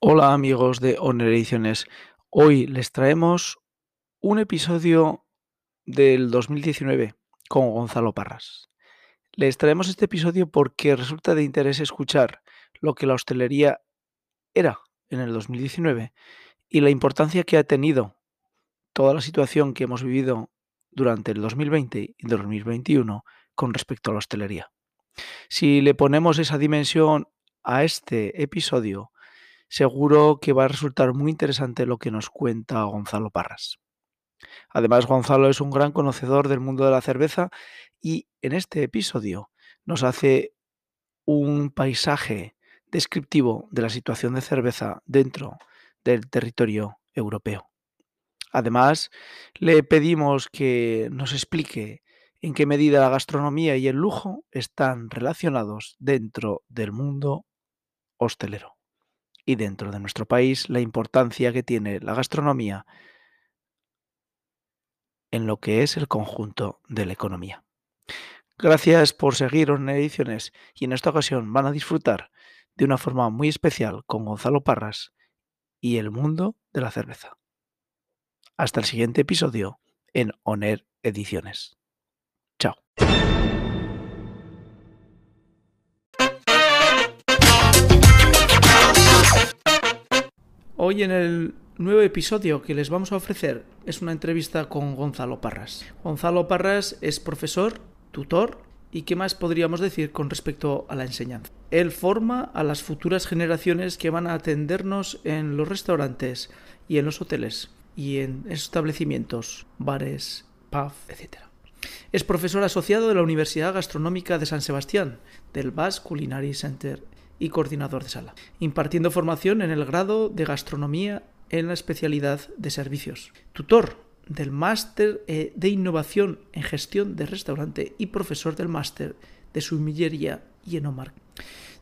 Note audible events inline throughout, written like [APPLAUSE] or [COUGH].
Hola amigos de Honor Ediciones. Hoy les traemos un episodio del 2019 con Gonzalo Parras. Les traemos este episodio porque resulta de interés escuchar lo que la hostelería era en el 2019 y la importancia que ha tenido toda la situación que hemos vivido durante el 2020 y 2021 con respecto a la hostelería. Si le ponemos esa dimensión a este episodio, seguro que va a resultar muy interesante lo que nos cuenta Gonzalo Parras. Además, Gonzalo es un gran conocedor del mundo de la cerveza y en este episodio nos hace un paisaje descriptivo de la situación de cerveza dentro del territorio europeo. Además, le pedimos que nos explique en qué medida la gastronomía y el lujo están relacionados dentro del mundo hostelero y dentro de nuestro país la importancia que tiene la gastronomía en lo que es el conjunto de la economía. Gracias por seguir en Ediciones y en esta ocasión van a disfrutar de una forma muy especial con Gonzalo Parras y el mundo de la cerveza. Hasta el siguiente episodio en Oner Ediciones. Hoy en el nuevo episodio que les vamos a ofrecer es una entrevista con Gonzalo Parras. Gonzalo Parras es profesor, tutor y qué más podríamos decir con respecto a la enseñanza. Él forma a las futuras generaciones que van a atendernos en los restaurantes y en los hoteles y en establecimientos, bares, pub, etc. Es profesor asociado de la Universidad Gastronómica de San Sebastián, del Basque Culinary Center y coordinador de sala, impartiendo formación en el grado de gastronomía en la especialidad de servicios. Tutor del máster eh, de innovación en gestión de restaurante y profesor del máster de sumillería y enomar.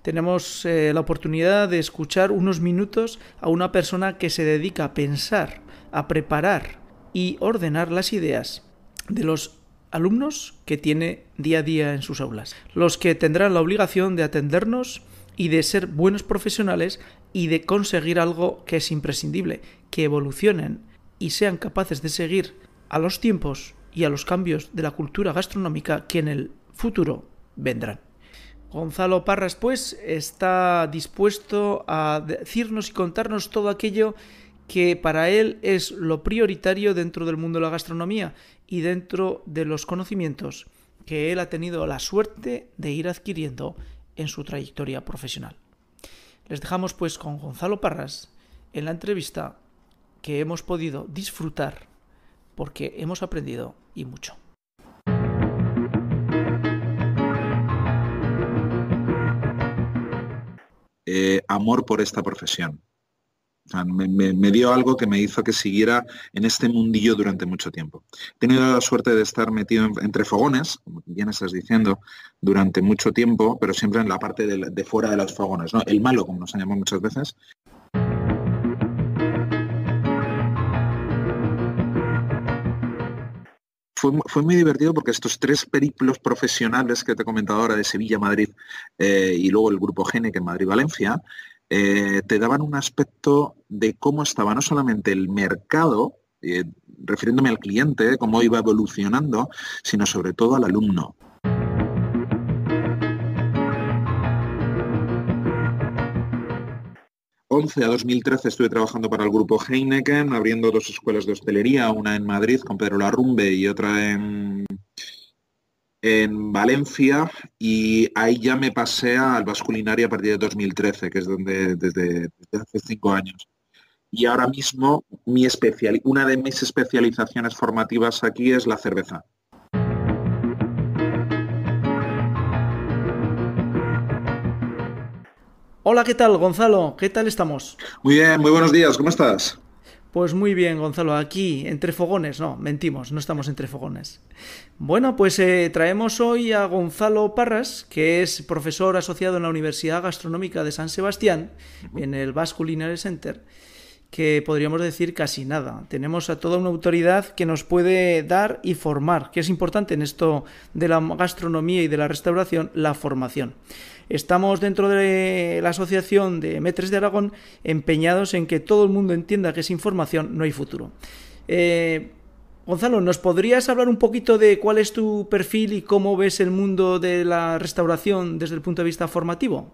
Tenemos eh, la oportunidad de escuchar unos minutos a una persona que se dedica a pensar, a preparar y ordenar las ideas de los alumnos que tiene día a día en sus aulas, los que tendrán la obligación de atendernos y de ser buenos profesionales y de conseguir algo que es imprescindible, que evolucionen y sean capaces de seguir a los tiempos y a los cambios de la cultura gastronómica que en el futuro vendrán. Gonzalo Parras, pues, está dispuesto a decirnos y contarnos todo aquello que para él es lo prioritario dentro del mundo de la gastronomía y dentro de los conocimientos que él ha tenido la suerte de ir adquiriendo en su trayectoria profesional. Les dejamos pues con Gonzalo Parras en la entrevista que hemos podido disfrutar porque hemos aprendido y mucho. Eh, amor por esta profesión me, dio algo que me hizo que siguiera en este mundillo durante mucho tiempo. He tenido la suerte de estar metido entre fogones, como bien estás diciendo, durante mucho tiempo, pero siempre en la parte de, fuera de los fogones, ¿no? El malo, como nos han llamado muchas veces. Fue, muy divertido porque estos tres periplos profesionales que te he comentado ahora de Sevilla, Madrid eh, y luego el grupo Gene que en Madrid-Valencia, eh, te daban un aspecto de cómo estaba no solamente el mercado, eh, refiriéndome al cliente, cómo iba evolucionando, sino sobre todo al alumno. ...11 a 2013 estuve trabajando para el grupo Heineken, abriendo dos escuelas de hostelería, una en Madrid con Pedro Larrumbe y otra en, en Valencia y ahí ya me pasé al Vasculinario a partir de 2013, que es donde desde, hace cinco años. Y ahora mismo mi especial, una de mis especializaciones formativas aquí es la cerveza. Hola, ¿qué tal, Gonzalo? ¿Qué tal estamos? Muy bien, muy buenos días, ¿cómo estás? Pues muy bien, Gonzalo, aquí entre fogones, no, mentimos, no estamos entre fogones. Bueno, pues eh, traemos hoy a Gonzalo Parras, que es profesor asociado en la Universidad Gastronómica de San Sebastián, en el Basque Culinary Center, que podríamos decir casi nada. Tenemos a toda una autoridad que nos puede dar y formar, que es importante en esto de la gastronomía y de la restauración, la formación. Estamos dentro de la Asociación de Metres de Aragón empeñados en que todo el mundo entienda que sin formación no hay futuro. Eh, Gonzalo, ¿nos podrías hablar un poquito de cuál es tu perfil y cómo ves el mundo de la restauración desde el punto de vista formativo?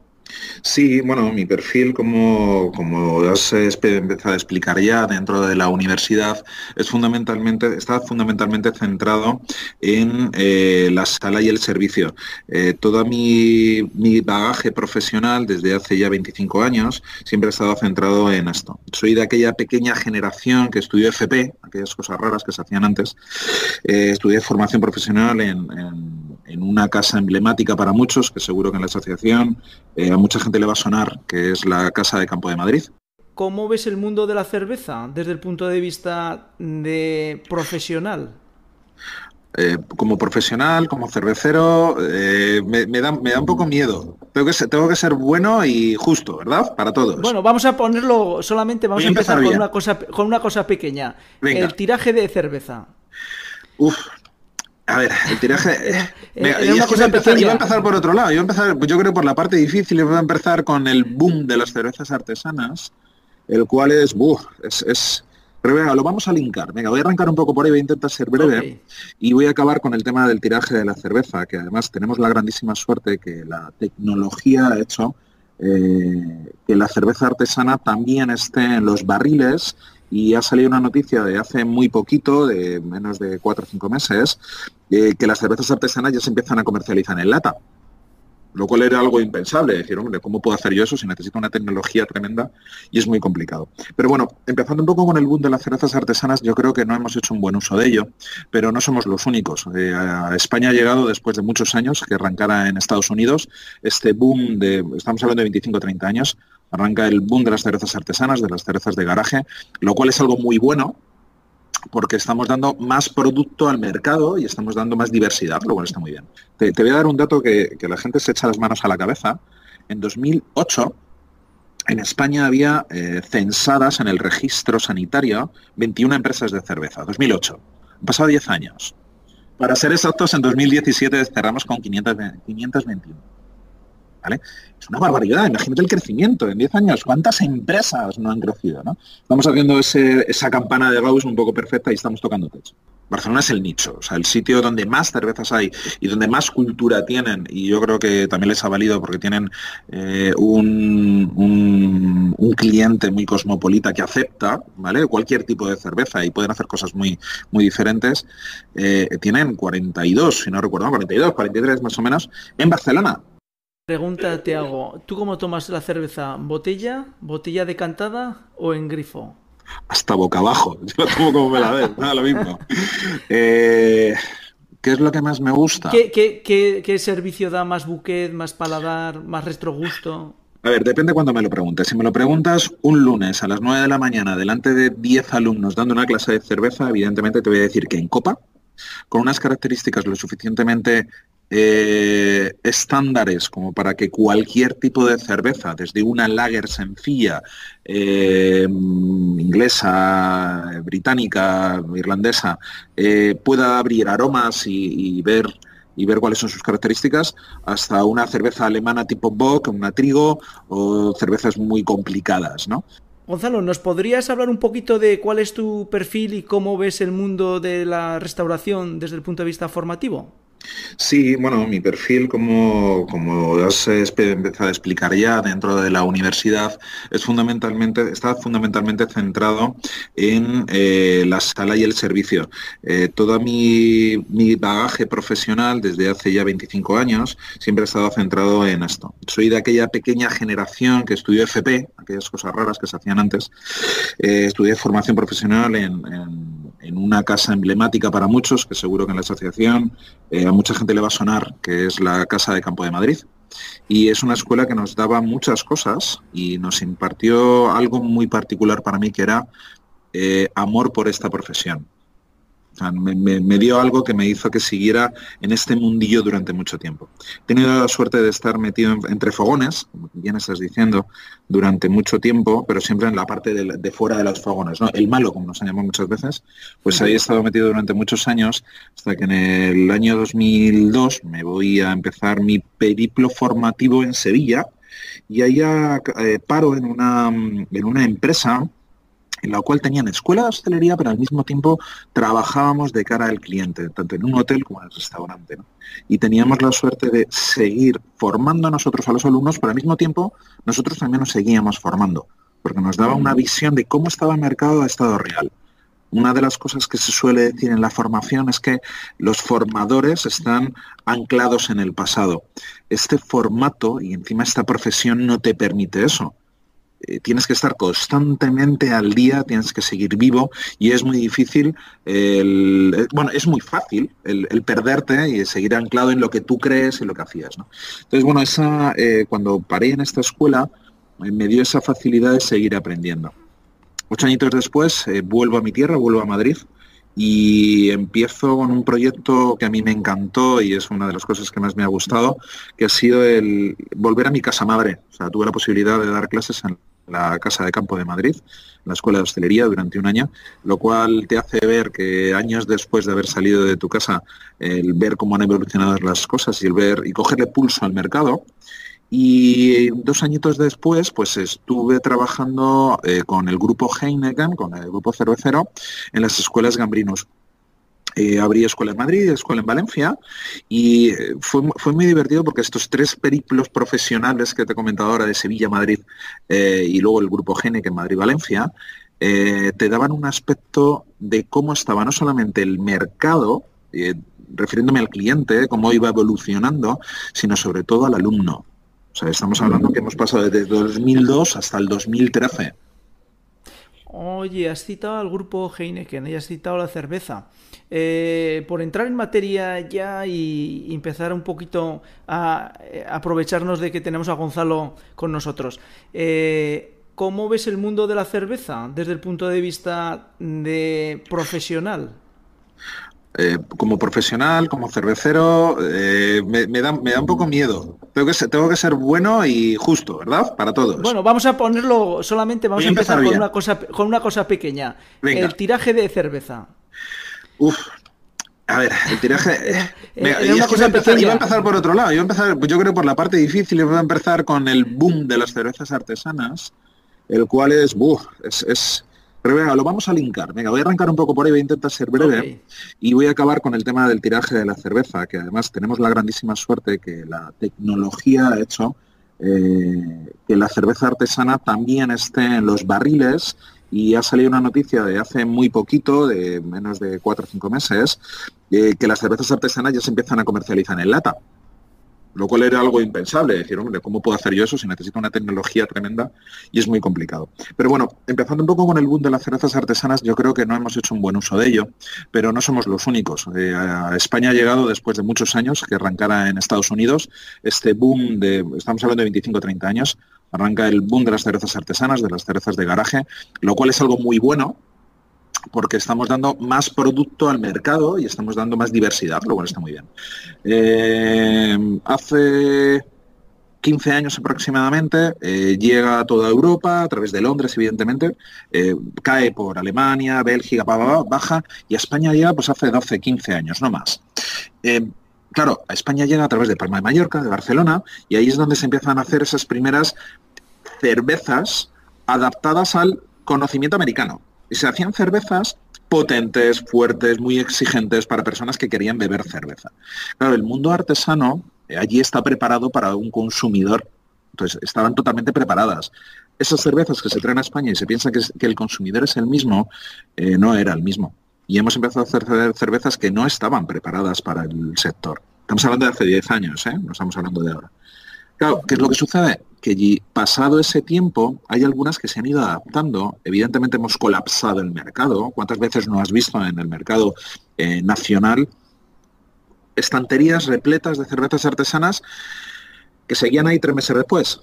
Sí, bueno, mi perfil, como, como has empezado a explicar ya dentro de la universidad, es fundamentalmente, está fundamentalmente centrado en eh, la sala y el servicio. Eh, todo mi, mi, bagaje profesional desde hace ya 25 años siempre ha estado centrado en esto. Soy de aquella pequeña generación que estudió FP, aquellas cosas raras que se hacían antes. Eh, estudié formación profesional en, en, una casa emblemática para muchos, que seguro que en la asociación a mucha gente le va a sonar, que es la Casa de Campo de Madrid. ¿Cómo ves el mundo de la cerveza desde el punto de vista de profesional? Eh, como profesional, como cervecero, eh, me, da, me, da, un poco miedo. Tengo que, ser, tengo que ser bueno y justo, ¿verdad? Para todos. Bueno, vamos a ponerlo solamente, vamos a empezar, con, una cosa, con una cosa pequeña. El tiraje de cerveza. Uf, a ver, el tiraje. iba, a empezar, por otro lado. Iba a empezar, yo creo por la parte difícil, iba a empezar con el boom de las cervezas artesanas, el cual es, es, es pero venga, lo vamos a linkar. Venga, voy a arrancar un poco por ahí, voy a intentar ser breve y voy a acabar con el tema del tiraje de la cerveza, que además tenemos la grandísima suerte que la tecnología ha hecho eh, que la cerveza artesana también esté en los barriles y ha salido una noticia de hace muy poquito, de menos de cuatro o cinco meses, eh, que las cervezas artesanas ya se empiezan a comercializar en lata lo cual era algo impensable, decir, hombre, ¿cómo puedo hacer yo eso si necesito una tecnología tremenda? Y es muy complicado. Pero bueno, empezando un poco con el boom de las cervezas artesanas, yo creo que no hemos hecho un buen uso de ello, pero no somos los únicos. Eh, a España ha llegado después de muchos años que arrancara en Estados Unidos este boom de, estamos hablando de 25 o 30 años, arranca el boom de las cervezas artesanas, de las cervezas de garaje, lo cual es algo muy bueno, porque estamos dando más producto al mercado y estamos dando más diversidad, lo cual está muy bien. Te, voy a dar un dato que, la gente se echa las manos a la cabeza. En 2008, en España había eh, censadas en el registro sanitario 21 empresas de cerveza. 2008. Han pasado 10 años. Para ser exactos, en 2017 cerramos con 521. Es una barbaridad, imagínate el crecimiento en 10 años, ¿cuántas empresas no han crecido? Estamos haciendo esa campana de Gauss un poco perfecta y estamos tocando techo. Barcelona es el nicho, o sea, el sitio donde más cervezas hay y donde más cultura tienen, y yo creo que también les ha valido porque tienen eh, un, un, cliente muy cosmopolita que acepta ¿vale? cualquier tipo de cerveza y pueden hacer cosas muy, muy diferentes. Eh, tienen 42, si no recuerdo, 42, 43 más o menos, en Barcelona. Pregunta te hago, ¿tú cómo tomas la cerveza? ¿Botella, botella decantada o en grifo? Hasta boca abajo, [LAUGHS] yo la tomo como me la ves, nada, lo mismo. Eh, ¿Qué es lo que más me gusta? ¿Qué, servicio da más buquet, más paladar, más retrogusto? A ver, depende cuando me lo preguntes. Si me lo preguntas un lunes a las 9 de la mañana delante de 10 alumnos dando una clase de cerveza, evidentemente te voy a decir que en copa, con unas características lo suficientemente eh, estándares como para que cualquier tipo de cerveza, desde una lager sencilla, eh, inglesa, británica, irlandesa, eh, pueda abrir aromas y, ver y ver cuáles son sus características, hasta una cerveza alemana tipo Bock, una trigo o cervezas muy complicadas, ¿no? Gonzalo, ¿nos podrías hablar un poquito de cuál es tu perfil y cómo ves el mundo de la restauración desde el punto de vista formativo? Sí, bueno, mi perfil, como, como has empezado a explicar ya dentro de la universidad, es fundamentalmente, está fundamentalmente centrado en eh, la sala y el servicio. Eh, todo mi, bagaje profesional desde hace ya 25 años siempre ha estado centrado en esto. Soy de aquella pequeña generación que estudió FP, aquellas cosas raras que se hacían antes. Eh, estudié formación profesional en, una casa emblemática para muchos, que seguro que en la asociación mucha gente le va a sonar, que es la Casa de Campo de Madrid. Y es una escuela que nos daba muchas cosas y nos impartió algo muy particular para mí, que era eh, amor por esta profesión. Me, dio algo que me hizo que siguiera en este mundillo durante mucho tiempo. He tenido la suerte de estar metido entre fogones, como bien estás diciendo, durante mucho tiempo, pero siempre en la parte de, fuera de los fogones, ¿no? El malo, como nos llamado muchas veces, pues ahí he estado metido durante muchos años, hasta que en el año 2002 me voy a empezar mi periplo formativo en Sevilla, y ahí eh, paro en una, en una empresa en la cual tenían escuela de hostelería, pero al mismo tiempo trabajábamos de cara al cliente, tanto en un hotel como en el restaurante. Y teníamos la suerte de seguir formando a nosotros a los alumnos, pero al mismo tiempo nosotros también nos seguíamos formando, porque nos daba una visión de cómo estaba el mercado a estado real. Una de las cosas que se suele decir en la formación es que los formadores están anclados en el pasado. Este formato y encima esta profesión no te permite eso eh, tienes que estar constantemente al día, tienes que seguir vivo y es muy difícil, el, eh, bueno, es muy fácil el, perderte y seguir anclado en lo que tú crees y lo que hacías. Entonces, bueno, esa, eh, cuando paré en esta escuela, me dio esa facilidad de seguir aprendiendo. Ocho añitos después, vuelvo a mi tierra, vuelvo a Madrid y empiezo con un proyecto que a mí me encantó y es una de las cosas que más me ha gustado, que ha sido el volver a mi casa madre. O sea, tuve la posibilidad de dar clases en la Casa de Campo de Madrid, la Escuela de Hostelería, durante un año, lo cual te hace ver que años después de haber salido de tu casa, el ver cómo han evolucionado las cosas y el ver y cogerle pulso al mercado. Y dos añitos después, pues estuve trabajando eh, con el grupo Heineken, con el grupo cervecero, en las escuelas Gambrinos. Eh, abrí escuela en Madrid, escuela en Valencia y eh, fue, fue, muy divertido porque estos tres periplos profesionales que te he comentado ahora de Sevilla, Madrid eh, y luego el grupo Gene en Madrid-Valencia, te daban un aspecto de cómo estaba no solamente el mercado, refiriéndome al cliente, cómo iba evolucionando, sino sobre todo al alumno. O sea, estamos hablando que hemos pasado desde 2002 hasta el 2013. Oye, has citado al grupo Heineken y has citado la cerveza. Eh, por entrar en materia ya y empezar un poquito a, eh, aprovecharnos de que tenemos a Gonzalo con nosotros. Eh, ¿Cómo ves el mundo de la cerveza desde el punto de vista de profesional? Eh, como profesional, como cervecero, eh, me, da, me, da, un poco miedo. Tengo que, ser, tengo que ser bueno y justo, ¿verdad? Para todos. Bueno, vamos a ponerlo solamente, vamos a empezar, con, una cosa, con una cosa pequeña. El tiraje de cerveza. Uf, a ver, el tiraje. Eh, [LAUGHS] iba, a empezar, iba, a empezar, por otro lado. Iba a empezar, yo creo por la parte difícil. Iba a empezar con el boom de las cervezas artesanas, el cual es, es, pero venga, lo vamos a linkar. Venga, voy a arrancar un poco por ahí, voy a intentar ser breve y voy a acabar con el tema del tiraje de la cerveza, que además tenemos la grandísima suerte que la tecnología ha hecho eh, que la cerveza artesana también esté en los barriles y ha salido una noticia de hace muy poquito, de menos de cuatro o cinco meses, eh, que las cervezas artesanas ya se empiezan a comercializar en lata lo cual era algo impensable, decir, hombre, ¿cómo puedo hacer yo eso si necesito una tecnología tremenda? Y es muy complicado. Pero bueno, empezando un poco con el boom de las cervezas artesanas, yo creo que no hemos hecho un buen uso de ello, pero no somos los únicos. Eh, a España ha llegado después de muchos años que arrancara en Estados Unidos este boom de, estamos hablando de 25 o 30 años, arranca el boom de las cervezas artesanas, de las cervezas de garaje, lo cual es algo muy bueno, porque estamos dando más producto al mercado y estamos dando más diversidad, lo cual está muy bien. Eh, hace 15 años aproximadamente, eh, llega a toda Europa, a través de Londres, evidentemente, eh, cae por Alemania, Bélgica, baja, y a España llega pues hace 12, 15 años, no más. claro, a España llega a través de Palma de Mallorca, de Barcelona, y ahí es donde se empiezan a hacer esas primeras cervezas adaptadas al conocimiento americano. Y se hacían cervezas potentes, fuertes, muy exigentes para personas que querían beber cerveza. Claro, el mundo artesano eh, allí está preparado para un consumidor. Entonces, estaban totalmente preparadas. Esas cervezas que se traen a España y se piensa que, el consumidor es el mismo, eh, no era el mismo. Y hemos empezado a hacer cervezas que no estaban preparadas para el sector. Estamos hablando de hace 10 años, ¿eh? no estamos hablando de ahora. Claro, ¿qué es lo que sucede? Que pasado ese tiempo hay algunas que se han ido adaptando. Evidentemente hemos colapsado el mercado. ¿Cuántas veces no has visto en el mercado eh, nacional estanterías repletas de cervezas artesanas que seguían ahí tres meses después?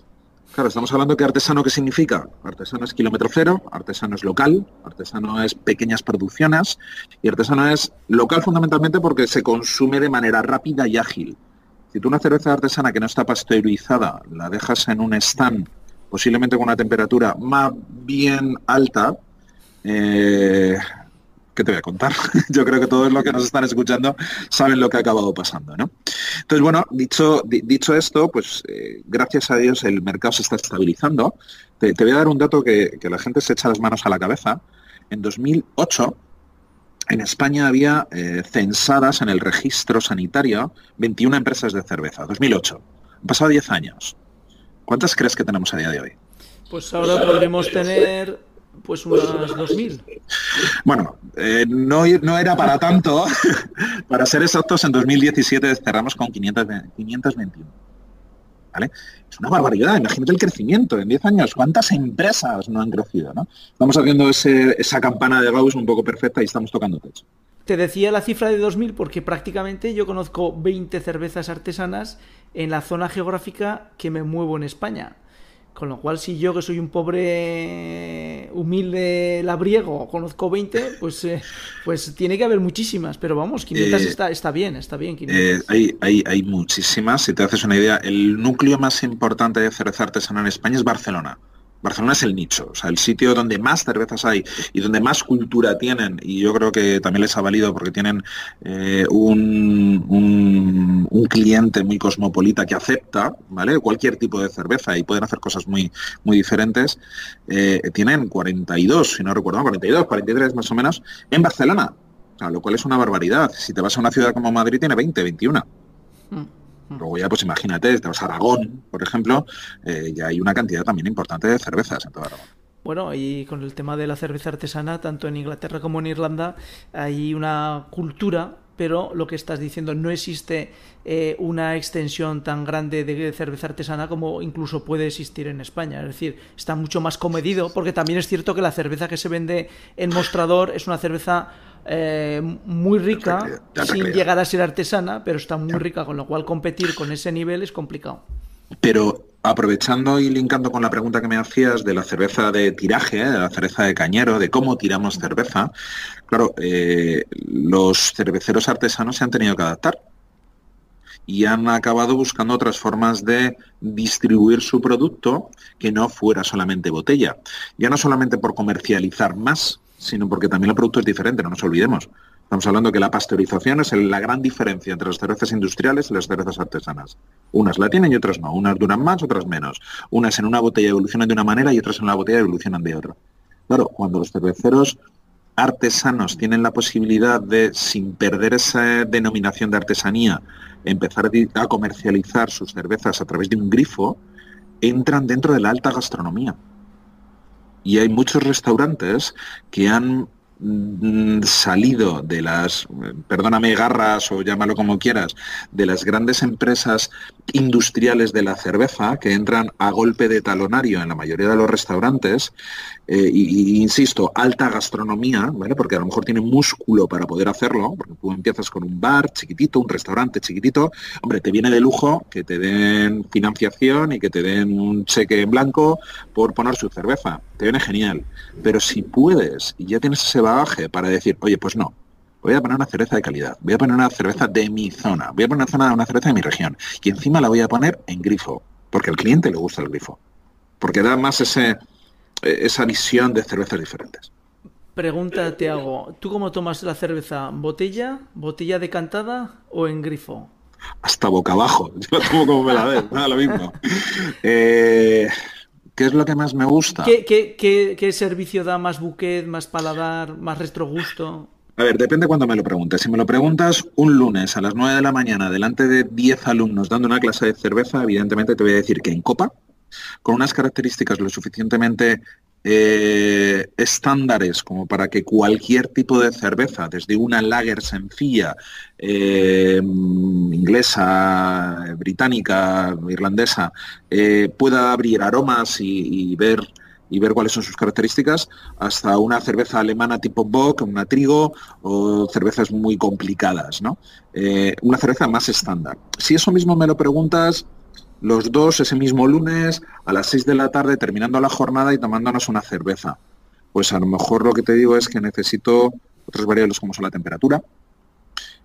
Claro, estamos hablando que artesano, ¿qué significa? Artesano es kilómetro cero, artesano es local, artesano es pequeñas producciones y artesano es local fundamentalmente porque se consume de manera rápida y ágil. Si tú una cerveza artesana que no está pasteurizada la dejas en un stand, posiblemente con una temperatura más bien alta, eh, ¿qué te voy a contar? [LAUGHS] Yo creo que todos los que nos están escuchando saben lo que ha acabado pasando, ¿no? Entonces, bueno, dicho, dicho esto, pues eh, gracias a Dios el mercado se está estabilizando. Te, voy a dar un dato que, la gente se echa las manos a la cabeza. En 2008, en España había eh, censadas en el registro sanitario 21 empresas de cerveza. 2008. Han pasado 10 años. ¿Cuántas crees que tenemos a día de hoy? Pues ahora podremos tener pues unas 2.000. Bueno, eh, no, no, era para tanto. [LAUGHS] para ser exactos, en 2017 cerramos con 521. Es una barbaridad, imagínate el crecimiento en 10 años, cuántas empresas no han crecido, ¿no? Estamos haciendo esa campana de Gauss un poco perfecta y estamos tocando techo. Te decía la cifra de 2.000 porque prácticamente yo conozco 20 cervezas artesanas en la zona geográfica que me muevo en España. Con lo cual, si yo, que soy un pobre, humilde labriego, conozco 20, pues, eh, pues tiene que haber muchísimas. Pero vamos, 500 eh, está, está bien, está bien. Eh, hay, hay, hay muchísimas. Si te haces una idea, el núcleo más importante de cerveza artesana en España es Barcelona. Barcelona es el nicho, o sea, el sitio donde más cervezas hay y donde más cultura tienen, y yo creo que también les ha valido porque tienen eh, un, cliente muy cosmopolita que acepta, ¿vale? Cualquier tipo de cerveza y pueden hacer cosas muy, muy diferentes. Eh, tienen 42, si no recuerdo, 42, 43 más o menos, en Barcelona, lo cual es una barbaridad. Si te vas a una ciudad como Madrid, tiene 20, 21. Luego ya, pues imagínate, te vas a Aragón, por ejemplo, eh, ya hay una cantidad también importante de cervezas en todo Aragón. Bueno, y con el tema de la cerveza artesana, tanto en Inglaterra como en Irlanda, hay una cultura, pero lo que estás diciendo, no existe eh, una extensión tan grande de cerveza artesana como incluso puede existir en España. Es decir, está mucho más comedido, porque también es cierto que la cerveza que se vende en mostrador es una cerveza eh, muy rica, sin llegar a ser artesana, pero está muy rica, con lo cual competir con ese nivel es complicado. Pero aprovechando y linkando con la pregunta que me hacías de la cerveza de tiraje, de la cerveza de cañero, de cómo tiramos cerveza, claro, eh, los cerveceros artesanos se han tenido que adaptar y han acabado buscando otras formas de distribuir su producto que no fuera solamente botella. Ya no solamente por comercializar más, sino porque también el producto es diferente, no nos olvidemos. Estamos hablando que la pasteurización es la gran diferencia entre las cervezas industriales y las cervezas artesanas. Unas la tienen y otras no. Unas duran más, otras menos. Unas en una botella evolucionan de una manera y otras en una botella evolucionan de otra. Claro, cuando los cerveceros artesanos tienen la posibilidad de, sin perder esa denominación de artesanía, empezar a comercializar sus cervezas a través de un grifo, entran dentro de la alta gastronomía. Y hay muchos restaurantes que han salido de las, perdóname, garras o llámalo como quieras, de las grandes empresas industriales de la cerveza que entran a golpe de talonario en la mayoría de los restaurantes eh, insisto, alta gastronomía, ¿vale? Porque a lo mejor tiene músculo para poder hacerlo, porque tú empiezas con un bar chiquitito, un restaurante chiquitito, hombre, te viene de lujo que te den financiación y que te den un cheque en blanco por poner su cerveza, te viene genial, pero si puedes y ya tienes ese bagaje para decir, oye, pues no, voy a poner una cerveza de calidad, voy a poner una cerveza de mi zona, voy a poner una, una cerveza de mi región y encima la voy a poner en grifo, porque al cliente le gusta el grifo, porque da más ese eh, esa visión de cervezas diferentes. Pregunta te hago, ¿tú cómo tomas la cerveza? ¿Botella, botella decantada o en grifo? Hasta boca abajo, [LAUGHS] yo la tomo como me la ves, nada lo mismo. Eh, ¿Qué es lo que más me gusta? ¿Qué, qué, servicio da más buquet, más paladar, más retrogusto? A ver, depende cuando me lo preguntes. Si me lo preguntas un lunes a las 9 de la mañana delante de 10 alumnos dando una clase de cerveza, evidentemente te voy a decir que en copa, con unas características lo suficientemente eh, estándares como para que cualquier tipo de cerveza, desde una lager sencilla, eh, inglesa, británica, irlandesa, eh, pueda abrir aromas y, ver y ver cuáles son sus características, hasta una cerveza alemana tipo Bock, una trigo o cervezas muy complicadas, ¿no? una cerveza más estándar. Si eso mismo me lo preguntas los dos ese mismo lunes a las 6 de la tarde terminando la jornada y tomándonos una cerveza. Pues a lo mejor lo que te digo es que necesito otras variables como son la temperatura,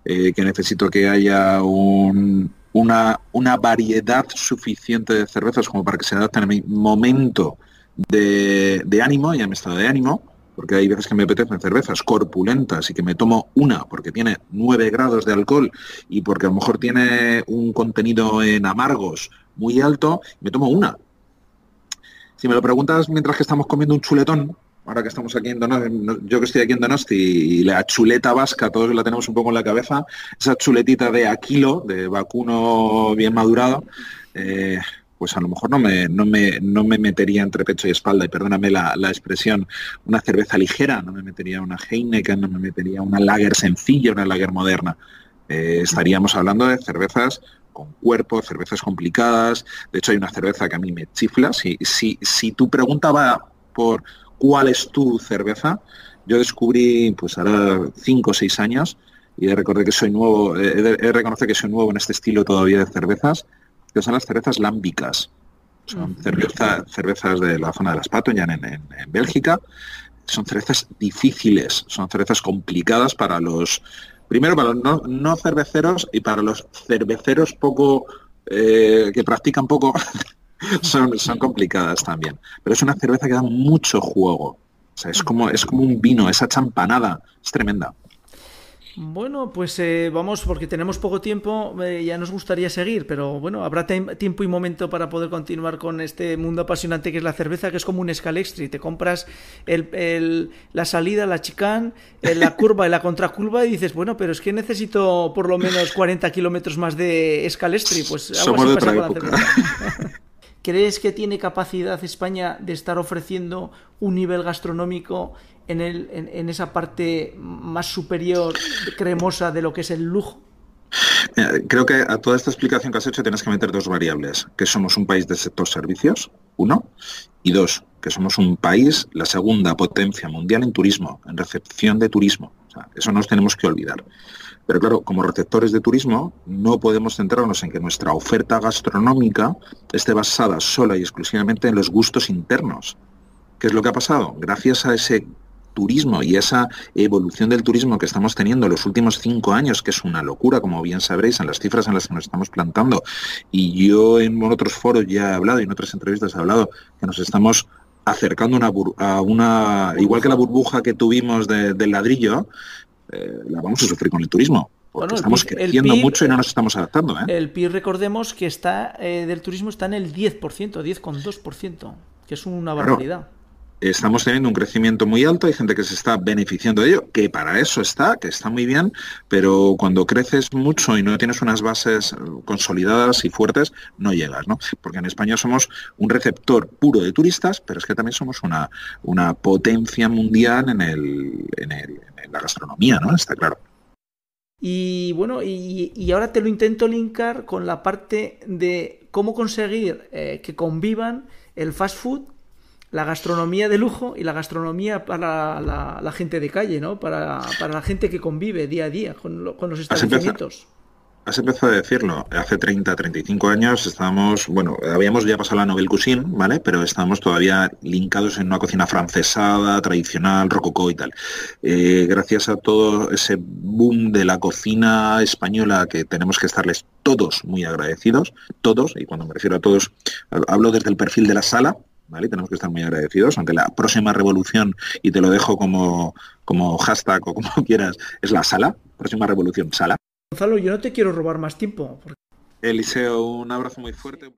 eh, que necesito que haya una, una, variedad suficiente de cervezas como para que se adapten a mi momento de, ánimo y a mi estado de ánimo, porque hay veces que me apetecen cervezas corpulentas y que me tomo una porque tiene 9 grados de alcohol y porque a lo mejor tiene un contenido en amargos muy alto, me tomo una. Si me lo preguntas mientras que estamos comiendo un chuletón, ahora que estamos aquí en Donosti, yo que estoy aquí en Donosti y la chuleta vasca, todos la tenemos un poco en la cabeza, esa chuletita de aquilo, de vacuno bien madurado, eh, pues a lo mejor no me, no me, no me metería entre pecho y espalda, y perdóname la, expresión, una cerveza ligera, no me metería una Heineken, no me metería una lager sencilla, una lager moderna. Eh, estaríamos hablando de cervezas con cuerpo, cervezas complicadas. De hecho, hay una cerveza que a mí me chifla. Si, si, si tu pregunta va por cuál es tu cerveza, yo descubrí, pues ahora cinco o seis años, y he recordado que soy nuevo, he de reconocer que soy nuevo en este estilo todavía de cervezas, que son las cervezas lámbicas. Son cervezas de la zona de las Pato, en, en, Bélgica. Son cervezas difíciles, son cervezas complicadas para los primero para los no, cerveceros y para los cerveceros poco eh, que practican poco [LAUGHS] son, son complicadas también. Pero es una cerveza que da mucho juego. O sea, es como, es como un vino, esa champanada, es tremenda. Bueno, pues eh, vamos, porque tenemos poco tiempo, eh, ya nos gustaría seguir, pero bueno, habrá tiempo y momento para poder continuar con este mundo apasionante que es la cerveza, que es como un escalextri. Te compras el, la salida, la chicán, eh, la curva y la contracurva y dices, bueno, pero es que necesito por lo menos 40 kilómetros más de escalextri. Pues algo así pasa con la cerveza. [LAUGHS] ¿Crees que tiene capacidad España de estar ofreciendo un nivel gastronómico en, el, en, esa parte más superior, cremosa de lo que es el lujo? Creo que a toda esta explicación que has hecho tienes que meter dos variables, que somos un país del sector servicios, uno, y dos, que somos un país, la segunda potencia mundial en turismo, en recepción de turismo. eso nos tenemos que olvidar. Pero claro, como receptores de turismo, no podemos centrarnos en que nuestra oferta gastronómica esté basada sola y exclusivamente en los gustos internos. ¿Qué es lo que ha pasado? Gracias a ese turismo y esa evolución del turismo que estamos teniendo los últimos cinco años, que es una locura, como bien sabréis, en las cifras en las que nos estamos plantando. Y yo en otros foros ya he hablado y en otras entrevistas he hablado que nos estamos acercando una a una, igual que la burbuja que tuvimos del ladrillo, eh, la vamos a sufrir con el turismo. Porque estamos creciendo mucho y no nos estamos adaptando. ¿eh? El PIB, recordemos que está eh, del turismo está en el 10%, 10,2%, que es una barbaridad estamos teniendo un crecimiento muy alto, hay gente que se está beneficiando de ello, que para eso está, que está muy bien, pero cuando creces mucho y no tienes unas bases eh, consolidadas y fuertes, no llegas, ¿no? Porque en España somos un receptor puro de turistas, pero es que también somos una, una potencia mundial en, el, en, la gastronomía, ¿no? Está claro. Y bueno, y, ahora te lo intento linkar con la parte de cómo conseguir eh, que convivan el fast food la gastronomía de lujo y la gastronomía para la, gente de calle, ¿no? Para, la gente que convive día a día con, los establecimientos. Has empezado a decirlo, hace 30, 35 años estábamos, bueno, habíamos ya pasado la Nouvelle Cuisine, ¿vale? Pero estábamos todavía linkados en una cocina francesada, tradicional, rococó y tal. Eh, gracias a todo ese boom de la cocina española que tenemos que estarles todos muy agradecidos, todos, y cuando me refiero a todos, hablo desde el perfil de la sala, tenemos que estar muy agradecidos, aunque la próxima revolución, y te lo dejo como, como hashtag o como [LAUGHS] quieras, es la sala, próxima revolución, sala. Gonzalo, yo no te quiero robar más tiempo. Eliseo, un abrazo muy fuerte.